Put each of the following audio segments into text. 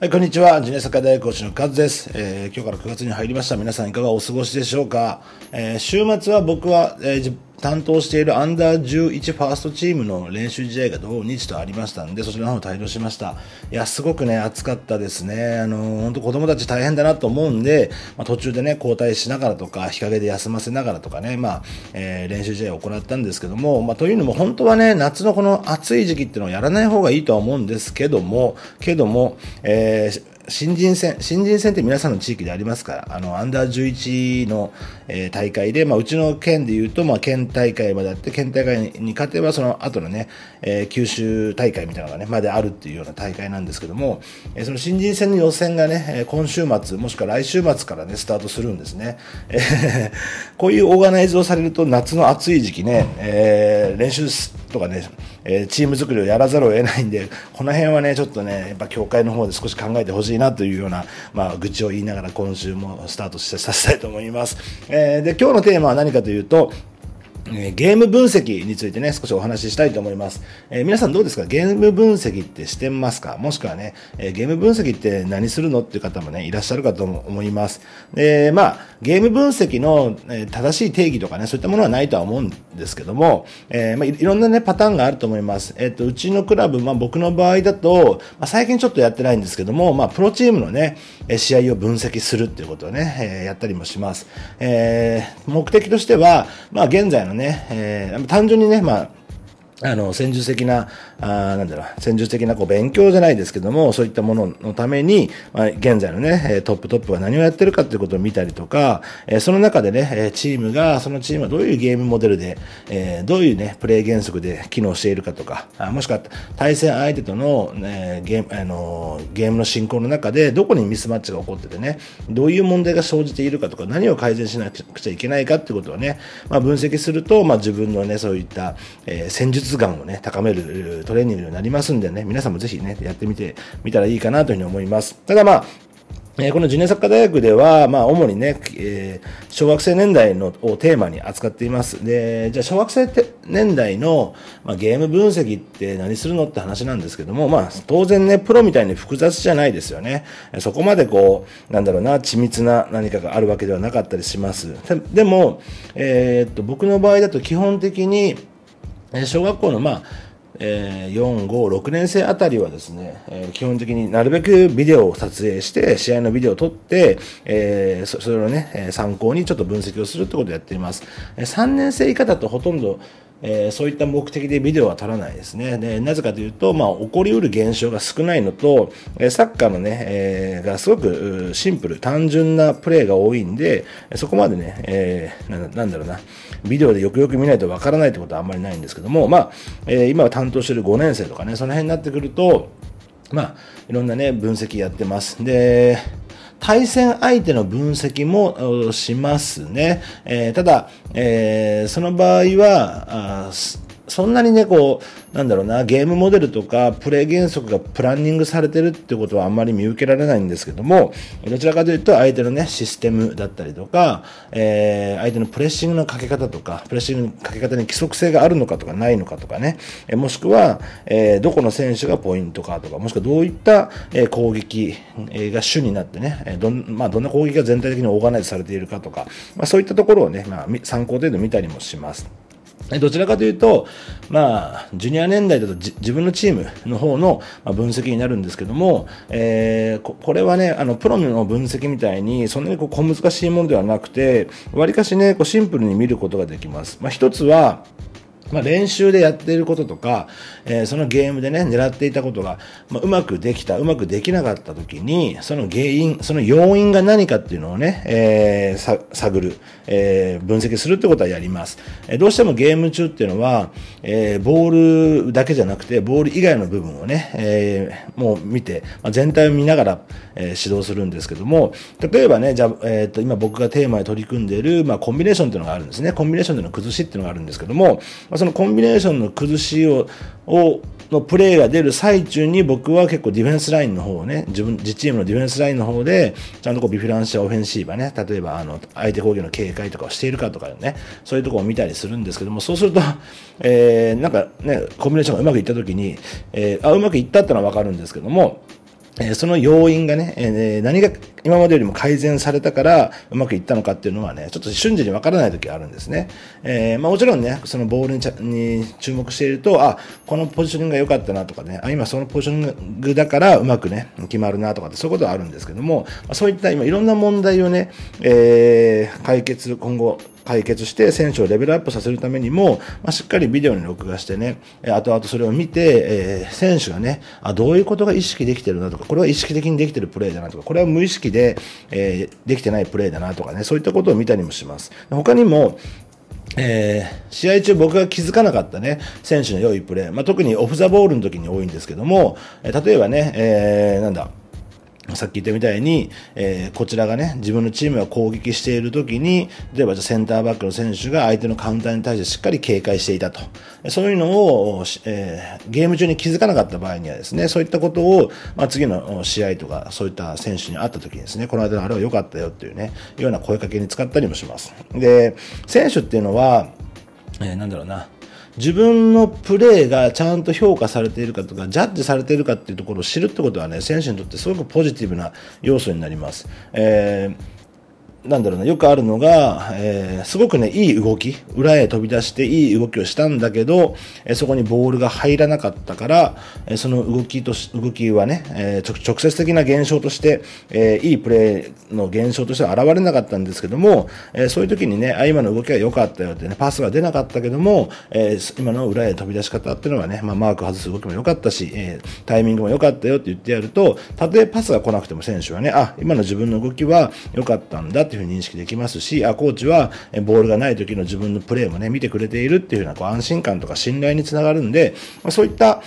はい、こんにちは。ジュネサカ大学講師のカズです、えー今日から9月に入りました。皆さんいかがお過ごしでしょうか、えー週末は僕は、えー担当しているアンダー11ファーストチームの練習試合が土日とありましたんで、そちらの方帯同しました。いや、すごくね、暑かったですね。あのー、本当子供たち大変だなと思うんで、まあ、途中でね、交代しながらとか、日陰で休ませながらとかね、まあ、えー練習試合を行ったんですけども、まあ、というのも本当はね、夏のこの暑い時期っていうのをやらない方がいいとは思うんですけども、けども、えー新人戦、新人戦って皆さんの地域でありますから、あの、アンダー11の、えー大会で、まあ、うちの県で言うと、まあ、県大会まであって、県大会に勝てば、その後のね、えー九州大会みたいなのがね、まであるっていうような大会なんですけども、えーその新人戦の予選がね、今週末、もしくは来週末からね、スタートするんですね。えーこういうオーガナイズをされると、夏の暑い時期ね、えー練習とかね、えーチーム作りをやらざるを得ないんで、この辺はね、ちょっとね、やっぱ協会の方で少し考えてほしいなというような、まあ、愚痴を言いながら今週もスタートさせたいと思います。えーで、今日のテーマは何かというと、えゲーム分析についてね、少しお話ししたいと思います。えー皆さんどうですか？ゲーム分析ってしてますか？もしくはね、えーゲーム分析って何するのっていう方もね、いらっしゃるかと思います。で、まあ、ゲーム分析の、え正しい定義とかね、そういったものはないとは思うんですけども、えーまあ、いろんなね、パターンがあると思います。えっ、と、うちのクラブ、まあ僕の場合だと、まあ最近ちょっとやってないんですけども、まあプロチームのね、試合を分析するっていうことをね、えやったりもします。え目的としては、まあ現在のね、えー単純にね、まあ、あの、戦術的な、あーなんだろう、戦術的なこう勉強じゃないですけども、そういったもののために、まあ、現在のね、トップトップが何をやってるかっていうことを見たりとか、えーその中でね、チームが、そのチームはどういうゲームモデルで、えーどういうね、プレイ原則で機能しているかとか、あもしくは対戦相手との、ね、ゲーム、あのゲームの進行の中で、どこにミスマッチが起こっててね、どういう問題が生じているかとか、何を改善しなくちゃいけないかってことをね、まあ、分析すると、まあ、自分のね、そういった、えー戦術眼をね、高めるトレーニングになりますんでね、皆さんもぜひね、やってみてみたらいいかなというふうに思います。ただまあ、えこのジュニアサッカー大学では、まあ、主にね、えー小学生年代のをテーマに扱っています。で、じゃあ、小学生て年代の、まあ、ゲーム分析って何するのって話なんですけども、まあ、当然ね、プロみたいに複雑じゃないですよね。そこまでこう、なんだろうな、緻密な何かがあるわけではなかったりします。ででも、えーっと、僕の場合だと基本的に、え小学校の、まあ、えー4、5、6年生あたりはですね、えー基本的になるべくビデオを撮影して、試合のビデオを撮って、えーそれをね、参考にちょっと分析をするってことをやっています。3年生以下だとほとんど、えーそういった目的でビデオは撮らないですね。で、なぜかというと、まあ、起こりうる現象が少ないのと、えサッカーのね、えーがすごくシンプル、単純なプレーが多いんで、そこまでね、えーなんだろうな、ビデオでよくよく見ないとわからないってことはあんまりないんですけども、まあ、えー今は担当してる5年生とかね、その辺になってくると、まあ、いろんなね、分析やってます。で、対戦相手の分析もしますね。えーただ、えーその場合は、そんなにね、こう、なんだろうな、ゲームモデルとか、プレイ原則がプランニングされてるってことはあんまり見受けられないんですけども、どちらかというと、相手のね、システムだったりとか、えー相手のプレッシングのかけ方とか、プレッシングのかけ方に規則性があるのかとかないのかとかね、えもしくは、えーどこの選手がポイントかとか、もしくはどういった、え攻撃が主になってね、えどん、まあ、どんな攻撃が全体的にオーガナイズされているかとか、まあ、そういったところをね、まあ、参考程度見たりもします。どちらかというと、まあ、ジュニア年代だと自分のチームの方の分析になるんですけども、えーここれはね、あの、プロの分析みたいに、そんなにこう小難しいものではなくて、わりかしね、こうシンプルに見ることができます。まあ、一つは、まあ、練習でやっていることとか、えーそのゲームでね、狙っていたことが、まあ、うまくできた、うまくできなかった時に、その原因、その要因が何かっていうのをね、えー探る、えー分析するってことはやります。えどうしてもゲーム中っていうのは、えボールだけじゃなくて、ボール以外の部分をね、えもう見て、まあ、全体を見ながら、え指導するんですけども、例えばね、じゃ、えっ、と、今僕がテーマで取り組んでいる、まあ、コンビネーションっていうのがあるんですね。コンビネーションでの崩しっていうのがあるんですけども、そのコンビネーションの崩しを、を、のプレーが出る最中に僕は結構ディフェンスラインの方をね、自分、自チームのディフェンスラインの方で、ちゃんとこうビフランシアオフェンシーバね、例えばあの、相手攻撃の警戒とかをしているかとかね、そういうところを見たりするんですけども、そうすると、えー、なんかね、コンビネーションがうまくいった時に、えー、あ、うまくいったってのはわかるんですけども、えその要因がね、え、何が今までよりも改善されたからうまくいったのかっていうのはね、ちょっと瞬時にわからない時があるんですね。えー、まあもちろんね、そのボールにに注目していると、あ、このポジショニングが良かったなとかね、あ、今そのポジショニングだからうまくね、決まるなとかってそういうことはあるんですけども、そういった今いろんな問題をね、えー、解決、今後解決して選手をレベルアップさせるためにも、まあ、しっかりビデオに録画してね、後々それを見て、えー、選手がね、あ、どういうことが意識できてるなとか、これは意識的にできてるプレーだなとか、これは無意識で、えー、できてないプレーだなとかね、そういったことを見たりもします。他にも、えー、試合中僕が気づかなかったね、選手の良いプレー、まあ、特にオフザボールの時に多いんですけども、え例えばね、えー、なんだ、さっき言ったみたいに、えー、こちらがね、自分のチームが攻撃している時に、例えばじゃセンターバックの選手が相手のカウンターに対してしっかり警戒していたと。そういうのを、えー、ゲーム中に気づかなかった場合にはですね、そういったことを、まあ、次の試合とか、そういった選手に会った時にですね、この間のあれは良かったよっていうね、ような声かけに使ったりもします。で、選手っていうのは、えー、なんだろうな、自分のプレーがちゃんと評価されているかとか、ジャッジされているかっていうところを知るってことはね、選手にとってすごくポジティブな要素になります。えーなんだろうな、よくあるのが、えー、すごくね、いい動き、裏へ飛び出していい動きをしたんだけど、えー、そこにボールが入らなかったから、えー、その動きとし、動きはね、えー、直接的な現象として、えー、いいプレーの現象としては現れなかったんですけども、えー、そういう時にね、あ、今の動きは良かったよってね、パスが出なかったけども、えー、今の裏へ飛び出し方っていうのはね、まあ、マーク外す動きも良かったし、えー、タイミングも良かったよって言ってやると、たとえパスが来なくても選手はね、あ、今の自分の動きは良かったんだっていうふうに認識できますし、あ、コーチはボールがない時の自分のプレーもね、見てくれているっていうようなこう安心感とか信頼につながるんで、まあ、そういった、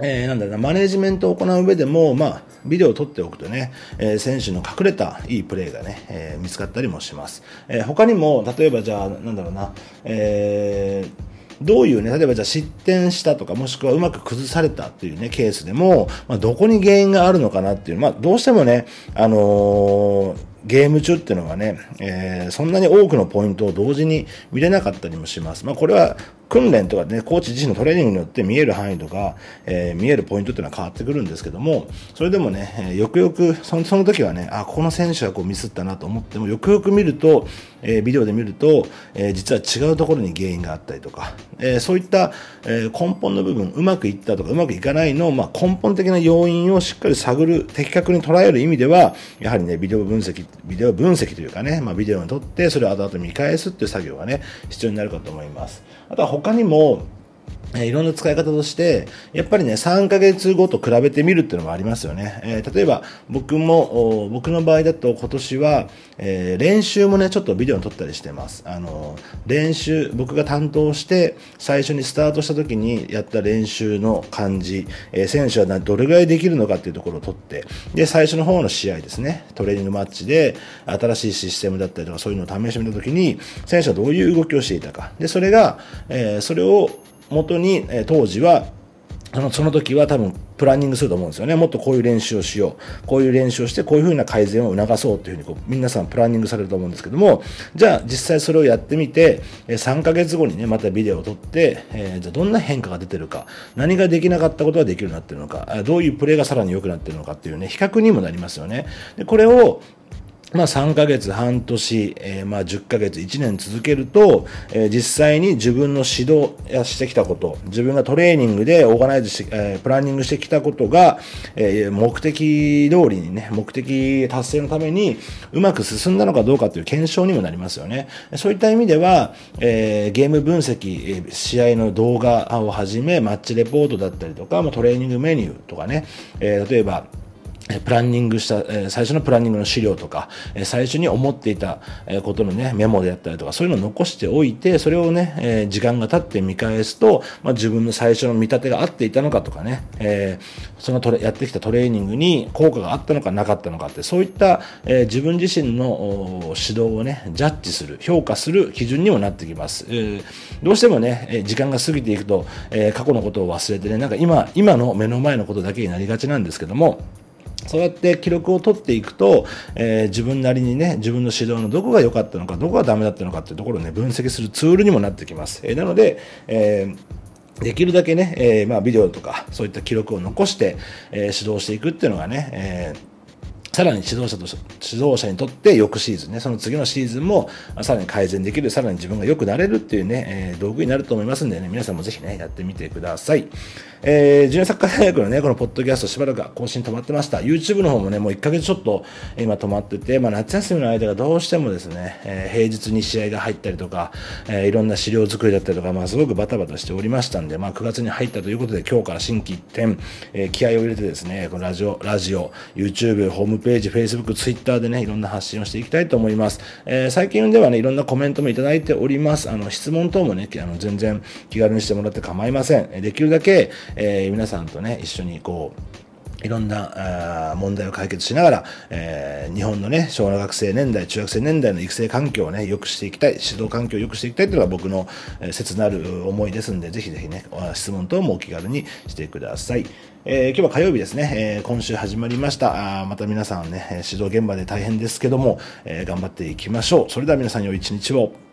えー、なんだろうな、マネジメントを行う上でも、まあ、ビデオを撮っておくとね、えー、選手の隠れたいいプレーがね、えー、見つかったりもします。えー、他にも、例えばじゃあ、なんだろうな、えー、どういうね、例えばじゃあ失点したとか、もしくはうまく崩されたっていうね、ケースでも、まあ、どこに原因があるのかなっていう、まあ、どうしてもね、あのーゲーム中っていうのはね、えー、そんなに多くのポイントを同時に見れなかったりもします。まあ、これは訓練とかね、コーチ自身のトレーニングによって見える範囲とか、えー、見えるポイントっていうのは変わってくるんですけども、それでもね、よくよく、そのその時はね、あ、この選手はこうミスったなと思っても、よくよく見ると、えー、ビデオで見ると、えー、実は違うところに原因があったりとか、えー、そういった、え、根本の部分、うまくいったとかうまくいかないの、まあ、根本的な要因をしっかり探る、的確に捉える意味では、やはりね、ビデオ分析、ビデオ分析というかね、まあ、ビデオに撮って、それを後々見返すっていう作業がね、必要になるかと思います。あとは他にも、えいろんな使い方として、やっぱりね、3ヶ月後と比べてみるっていうのもありますよね。えー、例えば、僕も、僕の場合だと今年は、えー、練習もね、ちょっとビデオに撮ったりしてます。あの、練習、僕が担当して、最初にスタートした時にやった練習の感じ、え、選手はどれぐらいできるのかっていうところを撮って、で、最初の方の試合ですね、トレーニングマッチで、新しいシステムだったりとか、そういうのを試してみた時に、選手はどういう動きをしていたか。で、それが、えそれを、元に、え当時はそのその時は多分プランニングすると思うんですよね。もっとこういう練習をしよう。こういう練習をして、こういうふうな改善を促そうというふうにこう、皆さんプランニングされると思うんですけども、じゃあ実際それをやってみて、3ヶ月後にね、またビデオを撮って、えー、じゃあどんな変化が出てるか、何ができなかったことができるようになってるのか、どういうプレーがさらに良くなってるのかっていうね、比較にもなりますよね。でこれを、まあ、3ヶ月、半年、えー、まあ、10ヶ月、1年続けると、えー、実際に自分の指導やしてきたこと、自分がトレーニングでオーガナイズして、えー、プランニングしてきたことが、えー、目的通りにね、目的達成のためにうまく進んだのかどうかという検証にもなりますよね。そういった意味では、えー、ゲーム分析、試合の動画をはじめ、マッチレポートだったりとか、まあ、トレーニングメニューとかね、えー、例えば、プランニングした、え最初のプランニングの資料とか、え最初に思っていたことのね、メモであったりとか、そういうのを残しておいて、それをね、え時間が経って見返すと、まあ、自分の最初の見立てが合っていたのかとかね、え、そのトレやってきたトレーニングに効果があったのかなかったのかって、そういった、え、自分自身の指導をね、ジャッジする、評価する基準にもなってきます。え、どうしてもね、時間が過ぎていくと、え、過去のことを忘れてね、なんか今、今の目の前のことだけになりがちなんですけども、そうやって記録を取っていくと、えー、自分なりにね、自分の指導のどこが良かったのか、どこがダメだったのかっていうところをね、分析するツールにもなってきます。えー、なので、えーできるだけね、え、まあ、ビデオとか、そういった記録を残して、え、指導していくっていうのがね、えーさらに指導者と指導者にとって翌シーズンね、その次のシーズンもさらに改善できる、さらに自分が良くなれるっていうね、えー、道具になると思いますんでね、皆さんもぜひね、やってみてください。えー、ジュニアサッカー大学のね、このポッドキャストしばらく更新止まってました。YouTube の方もね、もう1ヶ月ちょっと今止まってて、まあ夏休みの間がどうしてもですね、えー、平日に試合が入ったりとか、えー、いろんな資料作りだったりとか、まあすごくバタバタしておりましたんで、まあ9月に入ったということで、今日から新規一点、えー、気合を入れてですね、このラジオ、ラジオ、YouTube、ホームページ、Facebook、Twitter でね、いろんな発信をしていきたいと思います。えー、最近ではね、いろんなコメントもいただいております。あの、質問等もね、あの全然気軽にしてもらって構いません。できるだけ、えー、皆さんとね、一緒にこう、いろんな問題を解決しながら、えー、日本のね、小学生年代、中学生年代の育成環境をね、良くしていきたい、指導環境を良くしていきたいというのが僕の、え、切なる思いですんで、ぜひぜひね、質問等もお気軽にしてください。えー、今日は火曜日ですね、えー、今週始まりました。あまた皆さんね、指導現場で大変ですけども、えー、頑張っていきましょう。それでは皆さん良い一日を。